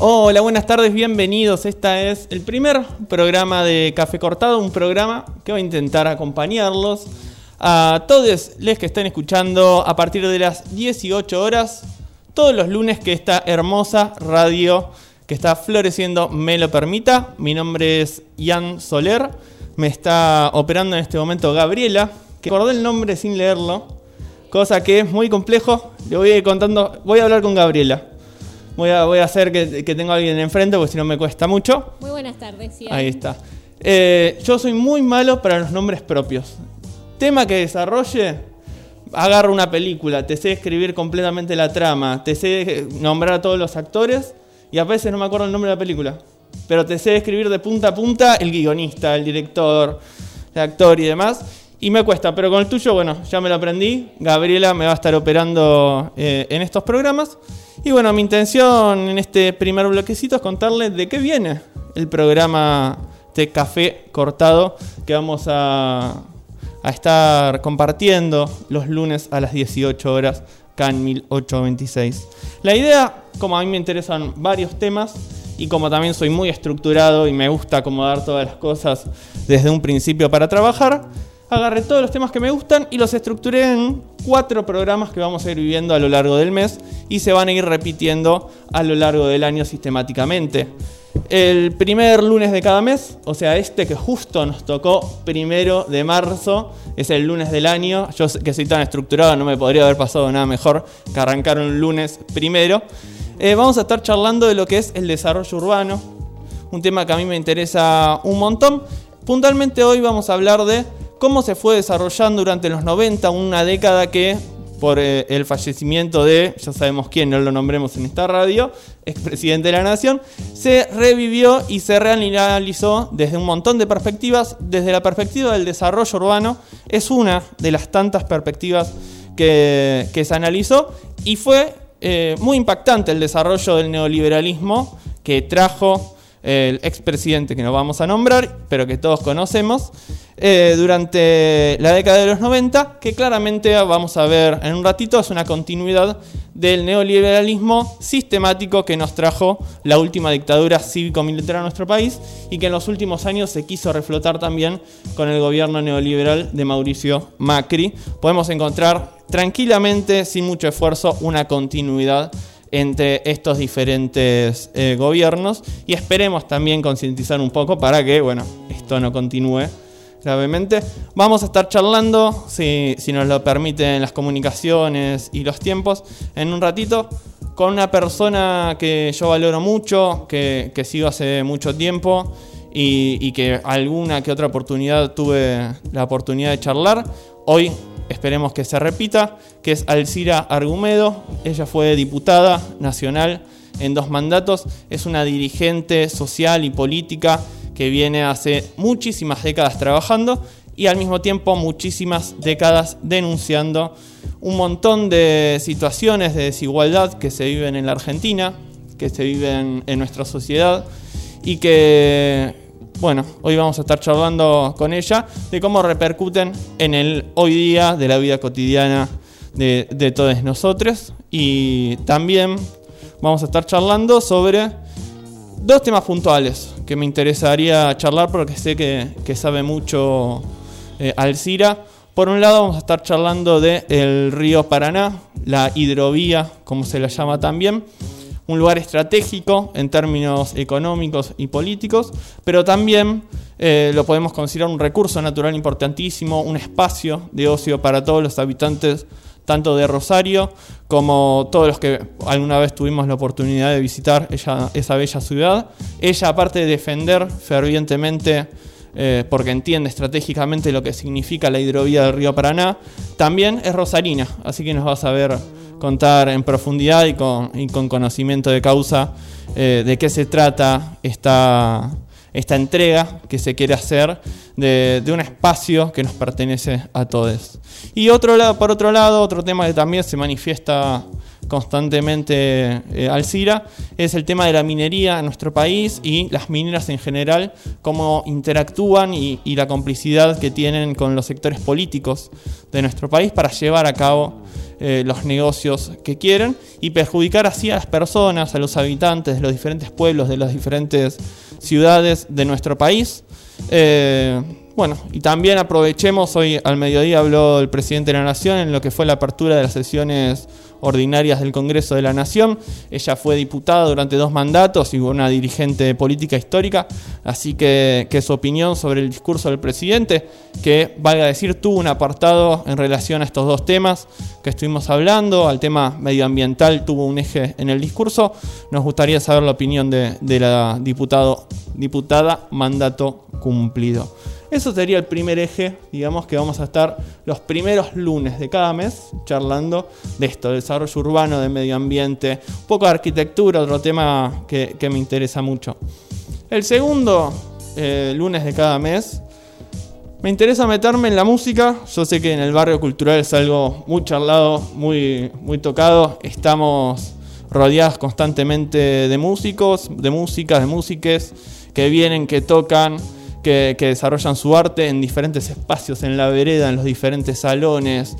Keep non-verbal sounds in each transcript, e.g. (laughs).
Hola, buenas tardes, bienvenidos. Esta es el primer programa de Café Cortado, un programa que va a intentar acompañarlos a todos los que estén escuchando a partir de las 18 horas, todos los lunes que esta hermosa radio que está floreciendo me lo permita. Mi nombre es Ian Soler, me está operando en este momento Gabriela, que acordé el nombre sin leerlo, cosa que es muy complejo. Le voy a ir contando, voy a hablar con Gabriela. Voy a, voy a hacer que, que tengo a alguien enfrente porque si no me cuesta mucho. Muy buenas tardes. Ahí está. Eh, yo soy muy malo para los nombres propios. Tema que desarrolle, agarro una película, te sé escribir completamente la trama, te sé nombrar a todos los actores y a veces no me acuerdo el nombre de la película. Pero te sé escribir de punta a punta el guionista, el director, el actor y demás. Y me cuesta, pero con el tuyo, bueno, ya me lo aprendí. Gabriela me va a estar operando eh, en estos programas. Y bueno, mi intención en este primer bloquecito es contarles de qué viene el programa de café cortado que vamos a, a estar compartiendo los lunes a las 18 horas, CAN 1826. La idea, como a mí me interesan varios temas y como también soy muy estructurado y me gusta acomodar todas las cosas desde un principio para trabajar, agarré todos los temas que me gustan y los estructuré en cuatro programas que vamos a ir viviendo a lo largo del mes y se van a ir repitiendo a lo largo del año sistemáticamente. El primer lunes de cada mes, o sea, este que justo nos tocó primero de marzo, es el lunes del año. Yo que soy tan estructurado, no me podría haber pasado nada mejor que arrancar un lunes primero. Eh, vamos a estar charlando de lo que es el desarrollo urbano, un tema que a mí me interesa un montón. Puntualmente hoy vamos a hablar de cómo se fue desarrollando durante los 90, una década que por eh, el fallecimiento de, ya sabemos quién, no lo nombremos en esta radio, (laughs) expresidente de la Nación, se revivió y se reanalizó desde un montón de perspectivas. Desde la perspectiva del desarrollo urbano, es una de las tantas perspectivas que, se analizó y fue eh, muy impactante el desarrollo del neoliberalismo que trajo el expresidente que no vamos a nombrar, pero que todos conocemos, eh, durante la década de los 90, que claramente vamos a ver en un ratito, es una continuidad del neoliberalismo sistemático que nos trajo la última dictadura cívico-militar a nuestro país y que en los últimos años se quiso reflotar también con el gobierno neoliberal de Mauricio Macri. Podemos encontrar tranquilamente, sin mucho esfuerzo, una continuidad entre estos diferentes eh, gobiernos y esperemos también concientizar un poco para que, bueno, esto no continúe gravemente. Vamos a estar charlando, si, si nos lo permiten las comunicaciones y los tiempos, en un ratito con una persona que yo valoro mucho, que, que sigo hace mucho tiempo y, y que alguna que otra oportunidad tuve la oportunidad de charlar. Hoy esperemos que se repita, que es Alcira Argumedo. Ella fue diputada nacional en dos mandatos, es una dirigente social y política que viene hace muchísimas décadas trabajando y al mismo tiempo muchísimas décadas denunciando un montón de situaciones de desigualdad que se viven en la Argentina, que se viven en nuestra sociedad y que bueno, hoy vamos a estar charlando con ella de cómo repercuten en el hoy día de la vida cotidiana de, de todos nosotros. Y también vamos a estar charlando sobre dos temas puntuales que me interesaría charlar porque sé que, que sabe mucho eh, Alcira. Por un lado vamos a estar charlando del río Paraná, la hidrovía, como se la llama también un lugar estratégico en términos económicos y políticos, pero también eh, lo podemos considerar un recurso natural importantísimo, un espacio de ocio para todos los habitantes tanto de Rosario como todos los que alguna vez tuvimos la oportunidad de visitar esa bella ciudad. Ella, aparte de defender fervientemente, eh, porque entiende estratégicamente lo que significa la hidrovía del río Paraná, también es rosarina, así que nos va a saber contar en profundidad y con, conocimiento de causa eh, de qué se trata esta, esta entrega que se quiere hacer de, un espacio que nos pertenece a todos. Y otro por otro lado, otro tema que también se manifiesta constantemente eh, Alcira es el tema de la minería en nuestro país y las mineras en general, cómo interactúan y, y la complicidad que tienen con los sectores políticos de nuestro país para llevar a cabo eh, los negocios que quieren y perjudicar así a las personas, a los habitantes de los diferentes pueblos, de las diferentes ciudades de nuestro país. Eh, bueno, y también aprovechemos, hoy al mediodía habló el presidente de la Nación en lo que fue la apertura de las sesiones ordinarias del Congreso de la Nación. Ella fue diputada durante dos mandatos y una dirigente política histórica, así que, su opinión sobre el discurso del presidente, que valga decir, tuvo un apartado en relación a estos dos temas que estuvimos hablando, al tema medioambiental tuvo un eje en el discurso. Nos gustaría saber la opinión de, de la diputado, diputada mandato cumplido. Eso sería el primer eje, digamos que vamos a estar los primeros lunes de cada mes charlando de esto, desarrollo urbano, de medio ambiente, un poco de arquitectura, otro tema que, me interesa mucho. El segundo eh, lunes de cada mes, me interesa meterme en la música. Yo sé que en el barrio cultural es algo muy charlado, muy, muy tocado. Estamos rodeados constantemente de músicos, de músicas, de músiques que vienen, que tocan que, desarrollan su arte en diferentes espacios, en la vereda, en los diferentes salones,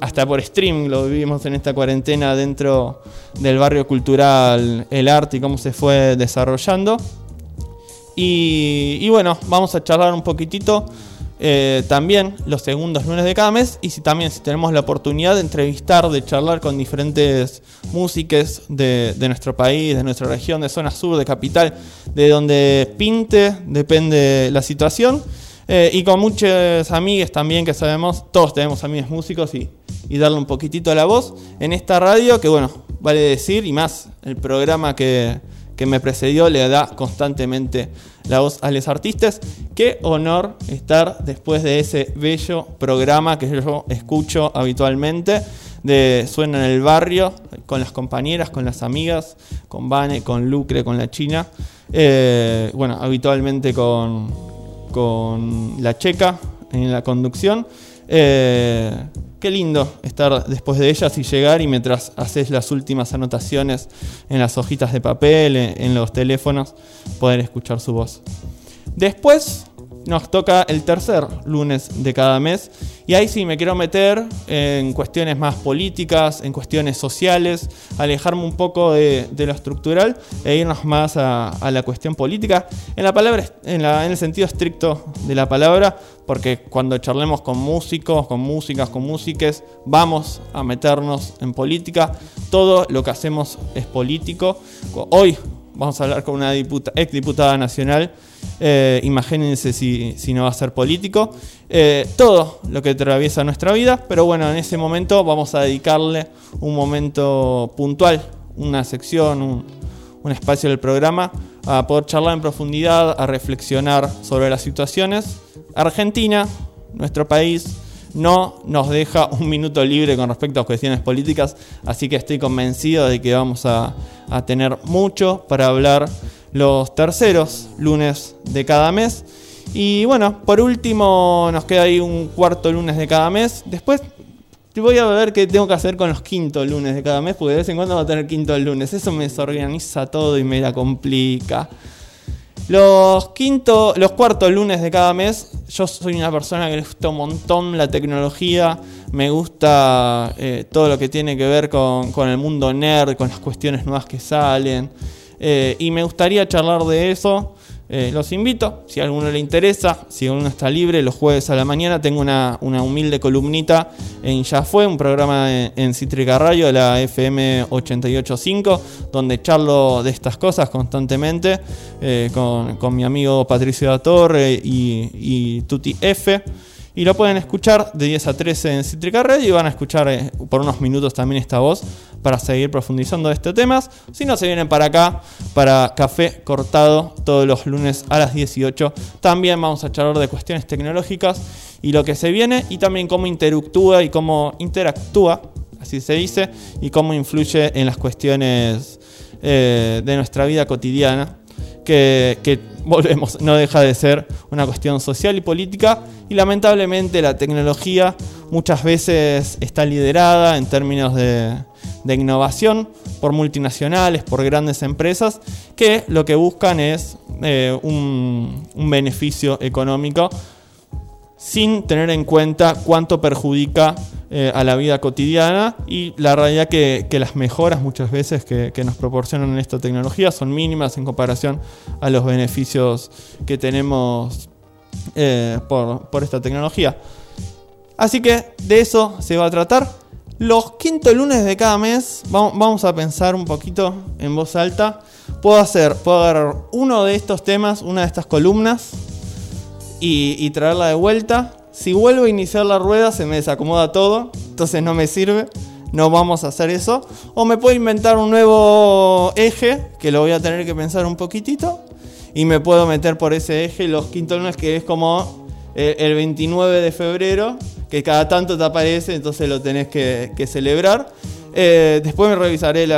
hasta por streaming lo vivimos en esta cuarentena dentro del barrio cultural, el arte y cómo se fue desarrollando. y bueno, vamos a charlar un poquitito eh, también los segundos lunes de cada mes y si también si tenemos la oportunidad de entrevistar, de charlar con diferentes músicos de, nuestro país, de nuestra región, de zona sur, de capital, de donde pinte, depende la situación. Eh, y con muchas amigas también que sabemos, todos tenemos amigos músicos y, y darle un poquitito a la voz en esta radio que bueno, vale decir y más el programa que, que me precedió le da constantemente la voz a los artistas. Qué honor estar después de ese bello programa que yo escucho habitualmente de Suena en el Barrio, con las compañeras, con las amigas, con Vane, con Lucre, con la China. Eh, bueno, habitualmente con, con la Checa en la conducción. Eh, qué lindo estar después de ellas y llegar y mientras haces las últimas anotaciones en las hojitas de papel, en los teléfonos, poder escuchar su voz. Después nos toca el tercer lunes de cada mes y ahí sí me quiero meter en cuestiones más políticas, en cuestiones sociales, alejarme un poco de, lo estructural e irnos más a, la cuestión política, en la palabra, en, el sentido estricto de la palabra, porque cuando charlemos con músicos, con músicas, con músiques, vamos a meternos en política. Todo lo que hacemos es político. Hoy vamos a hablar con una ex diputada nacional eh, imagínense si, no va a ser político. Eh, todo lo que atraviesa nuestra vida, pero bueno, en ese momento vamos a dedicarle un momento puntual, una sección, un, espacio del programa, a poder charlar en profundidad, a reflexionar sobre las situaciones. Argentina, nuestro país, no nos deja un minuto libre con respecto a cuestiones políticas, así que estoy convencido de que vamos a tener mucho para hablar los terceros lunes de cada mes. Y bueno, por último nos queda ahí un cuarto lunes de cada mes. Después voy a ver qué tengo que hacer con los quintos lunes de cada mes, porque de vez en cuando va a tener quinto lunes. Eso me desorganiza todo y me la complica. Los quinto, los cuartos lunes de cada mes, yo soy una persona que le gusta un montón la tecnología, me gusta eh, todo lo que tiene que ver con, con el mundo nerd, con las cuestiones nuevas que salen. Eh, y me gustaría charlar de eso. Eh, los invito, si a alguno le interesa, si alguno está libre, los jueves a la mañana tengo una, humilde columnita en Ya Fue, un programa en, Cítrica Radio de la FM 885, donde charlo de estas cosas constantemente eh, con, mi amigo Patricio Torre y, y Tuti F. Y lo pueden escuchar de 10 a 13 en Cítrica Radio y van a escuchar por unos minutos también esta voz para seguir profundizando de estos temas. Si no, se vienen para acá, para Café Cortado, todos los lunes a las 18. También vamos a charlar de cuestiones tecnológicas y lo que se viene, y también cómo interactúa y cómo interactúa, así se dice, y cómo influye en las cuestiones eh, de nuestra vida cotidiana. Que, volvemos, no deja de ser una cuestión social y política. Y lamentablemente la tecnología muchas veces está liderada en términos de, de innovación por multinacionales, por grandes empresas, que lo que buscan es eh, un, beneficio económico sin tener en cuenta cuánto perjudica eh, a la vida cotidiana y la realidad que, las mejoras muchas veces que, nos proporcionan esta tecnología son mínimas en comparación a los beneficios que tenemos eh, por, por esta tecnología. Así que de eso se va a tratar. Los quinto lunes de cada mes vamos a pensar un poquito en voz alta. Puedo hacer, puedo agarrar uno de estos temas, una de estas columnas y traerla de vuelta. Si vuelvo a iniciar la rueda se me desacomoda todo, entonces no me sirve. No vamos a hacer eso. O me puedo inventar un nuevo eje, que lo voy a tener que pensar un poquitito. Y me puedo meter por ese eje los quinto lunes, que es como el 29 de febrero, que cada tanto te aparece, entonces lo tenés que, celebrar. Eh, después me revisaré el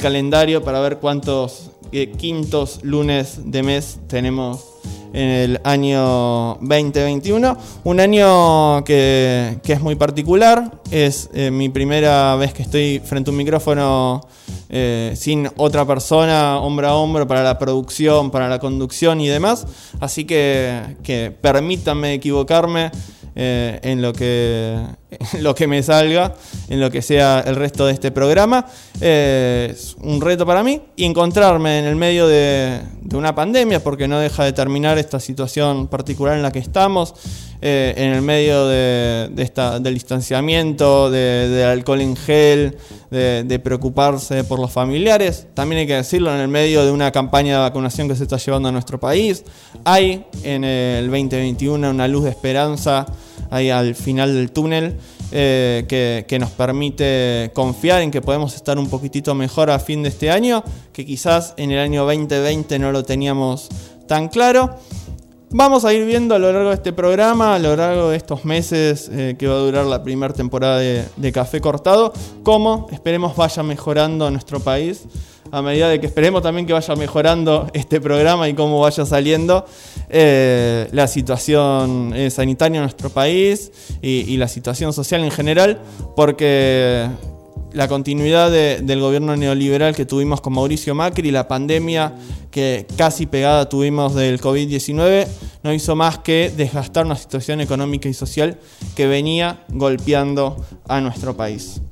calendario para ver cuántos eh, quintos lunes de mes tenemos en el año 2021. Un año que, es muy particular, es eh, mi primera vez que estoy frente a un micrófono eh, sin otra persona, hombro a hombro, para la producción, para la conducción y demás. Así que, que permítanme equivocarme. Eh, en, lo que, (laughs) lo que me salga, en lo que sea el resto de este programa. Es un reto para mí y encontrarme en el medio de, una pandemia, porque no deja de terminar esta situación particular en la que estamos, eh, en el medio de, esta, del distanciamiento, del alcohol en gel, de, preocuparse por los familiares. También hay que decirlo, en el medio de una campaña de vacunación que se está llevando a nuestro país. Hay en el 2021 una luz de esperanza ahí al final del túnel. Eh, que, que, nos permite confiar en que podemos estar un poquitito mejor a fin de este año, que quizás en el año 2020 no lo teníamos tan claro. Vamos a ir viendo a lo largo de este programa, a lo largo de estos meses eh, que va a durar la primera temporada de, Café Cortado, cómo esperemos vaya mejorando nuestro país, a medida de que esperemos también que vaya mejorando este programa y cómo vaya saliendo eh, la situación eh, sanitaria en nuestro país y la situación social en general, porque la continuidad del gobierno neoliberal que tuvimos con Mauricio Macri, la pandemia que casi pegada tuvimos del COVID-19, no hizo más que desgastar una situación económica y social que venía golpeando a nuestro país.